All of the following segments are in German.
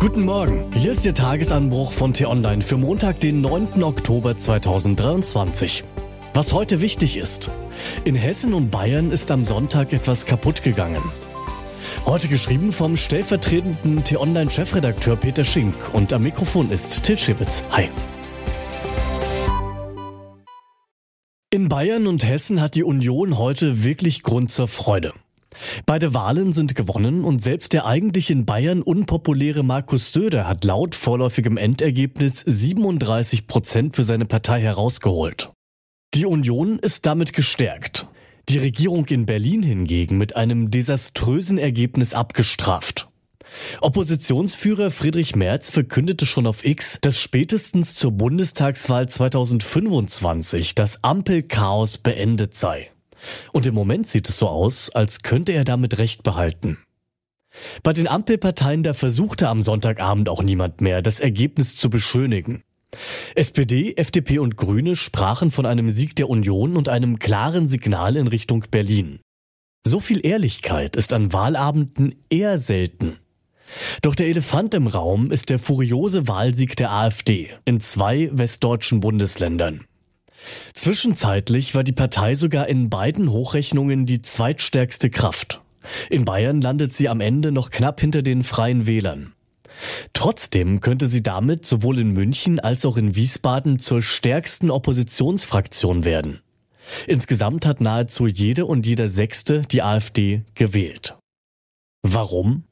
Guten Morgen, hier ist Ihr Tagesanbruch von T-Online für Montag, den 9. Oktober 2023. Was heute wichtig ist. In Hessen und Bayern ist am Sonntag etwas kaputt gegangen. Heute geschrieben vom stellvertretenden T-Online-Chefredakteur Peter Schink und am Mikrofon ist Til Schibitz. Hi. In Bayern und Hessen hat die Union heute wirklich Grund zur Freude. Beide Wahlen sind gewonnen und selbst der eigentlich in Bayern unpopuläre Markus Söder hat laut vorläufigem Endergebnis 37 Prozent für seine Partei herausgeholt. Die Union ist damit gestärkt. Die Regierung in Berlin hingegen mit einem desaströsen Ergebnis abgestraft. Oppositionsführer Friedrich Merz verkündete schon auf X, dass spätestens zur Bundestagswahl 2025 das Ampelchaos beendet sei. Und im Moment sieht es so aus, als könnte er damit Recht behalten. Bei den Ampelparteien da versuchte am Sonntagabend auch niemand mehr, das Ergebnis zu beschönigen. SPD, FDP und Grüne sprachen von einem Sieg der Union und einem klaren Signal in Richtung Berlin. So viel Ehrlichkeit ist an Wahlabenden eher selten. Doch der Elefant im Raum ist der furiose Wahlsieg der AfD in zwei westdeutschen Bundesländern. Zwischenzeitlich war die Partei sogar in beiden Hochrechnungen die zweitstärkste Kraft. In Bayern landet sie am Ende noch knapp hinter den Freien Wählern. Trotzdem könnte sie damit sowohl in München als auch in Wiesbaden zur stärksten Oppositionsfraktion werden. Insgesamt hat nahezu jede und jeder Sechste die AfD gewählt. Warum?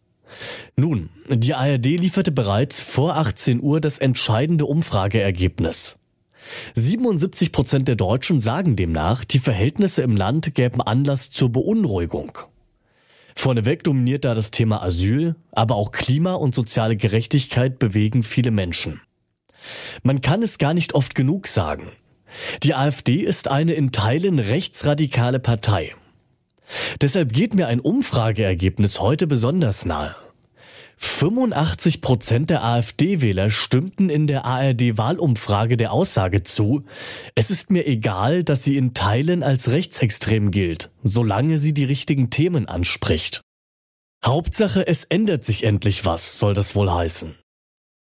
Nun, die ARD lieferte bereits vor 18 Uhr das entscheidende Umfrageergebnis. 77 Prozent der Deutschen sagen demnach, die Verhältnisse im Land gäben Anlass zur Beunruhigung. Vorneweg dominiert da das Thema Asyl, aber auch Klima und soziale Gerechtigkeit bewegen viele Menschen. Man kann es gar nicht oft genug sagen. Die AfD ist eine in Teilen rechtsradikale Partei. Deshalb geht mir ein Umfrageergebnis heute besonders nahe. 85 Prozent der AfD-Wähler stimmten in der ARD-Wahlumfrage der Aussage zu, es ist mir egal, dass sie in Teilen als rechtsextrem gilt, solange sie die richtigen Themen anspricht. Hauptsache, es ändert sich endlich was, soll das wohl heißen.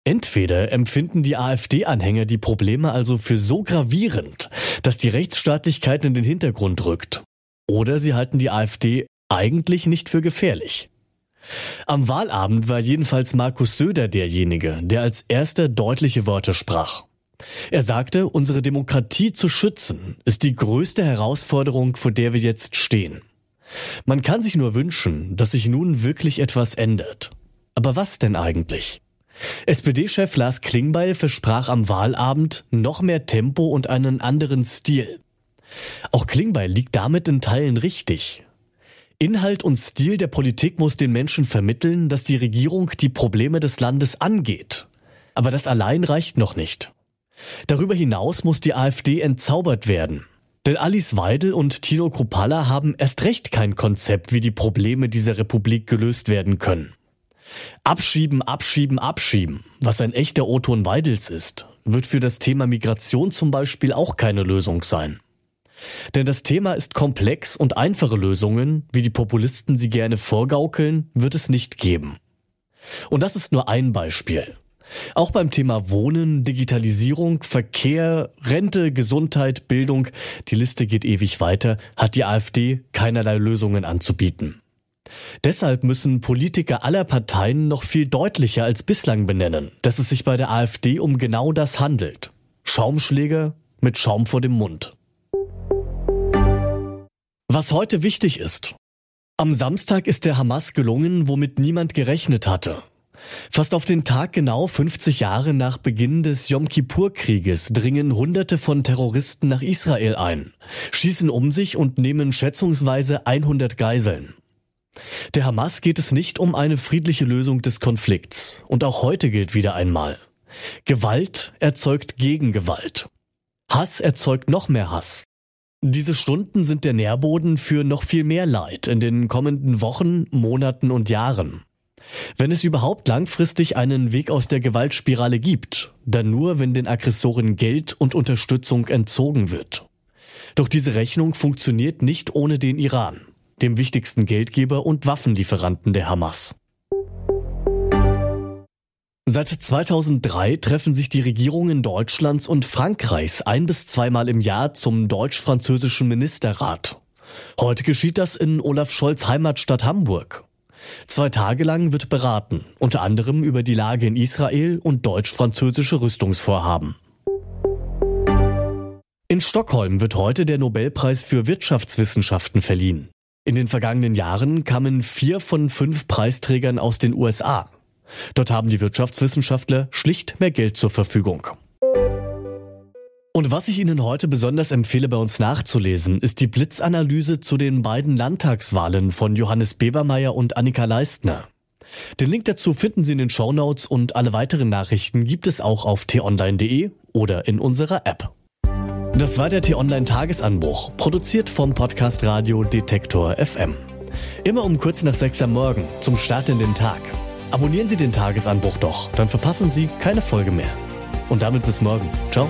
Entweder empfinden die AfD-Anhänger die Probleme also für so gravierend, dass die Rechtsstaatlichkeit in den Hintergrund rückt, oder sie halten die AfD eigentlich nicht für gefährlich. Am Wahlabend war jedenfalls Markus Söder derjenige, der als erster deutliche Worte sprach. Er sagte, unsere Demokratie zu schützen ist die größte Herausforderung, vor der wir jetzt stehen. Man kann sich nur wünschen, dass sich nun wirklich etwas ändert. Aber was denn eigentlich? SPD-Chef Lars Klingbeil versprach am Wahlabend noch mehr Tempo und einen anderen Stil. Auch Klingbeil liegt damit in Teilen richtig. Inhalt und Stil der Politik muss den Menschen vermitteln, dass die Regierung die Probleme des Landes angeht. Aber das allein reicht noch nicht. Darüber hinaus muss die AfD entzaubert werden. Denn Alice Weidel und Tino Kruppalla haben erst recht kein Konzept, wie die Probleme dieser Republik gelöst werden können. Abschieben, abschieben, abschieben, was ein echter O-Ton Weidels ist, wird für das Thema Migration zum Beispiel auch keine Lösung sein. Denn das Thema ist komplex und einfache Lösungen, wie die Populisten sie gerne vorgaukeln, wird es nicht geben. Und das ist nur ein Beispiel. Auch beim Thema Wohnen, Digitalisierung, Verkehr, Rente, Gesundheit, Bildung, die Liste geht ewig weiter, hat die AfD keinerlei Lösungen anzubieten. Deshalb müssen Politiker aller Parteien noch viel deutlicher als bislang benennen, dass es sich bei der AfD um genau das handelt. Schaumschläger mit Schaum vor dem Mund. Was heute wichtig ist. Am Samstag ist der Hamas gelungen, womit niemand gerechnet hatte. Fast auf den Tag genau 50 Jahre nach Beginn des Yom Kippur-Krieges dringen Hunderte von Terroristen nach Israel ein, schießen um sich und nehmen schätzungsweise 100 Geiseln. Der Hamas geht es nicht um eine friedliche Lösung des Konflikts. Und auch heute gilt wieder einmal. Gewalt erzeugt Gegengewalt. Hass erzeugt noch mehr Hass. Diese Stunden sind der Nährboden für noch viel mehr Leid in den kommenden Wochen, Monaten und Jahren. Wenn es überhaupt langfristig einen Weg aus der Gewaltspirale gibt, dann nur, wenn den Aggressoren Geld und Unterstützung entzogen wird. Doch diese Rechnung funktioniert nicht ohne den Iran, dem wichtigsten Geldgeber und Waffenlieferanten der Hamas. Seit 2003 treffen sich die Regierungen Deutschlands und Frankreichs ein bis zweimal im Jahr zum deutsch-französischen Ministerrat. Heute geschieht das in Olaf Scholz Heimatstadt Hamburg. Zwei Tage lang wird beraten, unter anderem über die Lage in Israel und deutsch-französische Rüstungsvorhaben. In Stockholm wird heute der Nobelpreis für Wirtschaftswissenschaften verliehen. In den vergangenen Jahren kamen vier von fünf Preisträgern aus den USA. Dort haben die Wirtschaftswissenschaftler schlicht mehr Geld zur Verfügung. Und was ich Ihnen heute besonders empfehle, bei uns nachzulesen, ist die Blitzanalyse zu den beiden Landtagswahlen von Johannes Bebermeier und Annika Leistner. Den Link dazu finden Sie in den Shownotes und alle weiteren Nachrichten gibt es auch auf t-online.de oder in unserer App. Das war der T-Online Tagesanbruch, produziert vom Podcast Radio Detektor FM. Immer um kurz nach sechs am Morgen, zum Start in den Tag. Abonnieren Sie den Tagesanbruch doch, dann verpassen Sie keine Folge mehr. Und damit bis morgen. Ciao.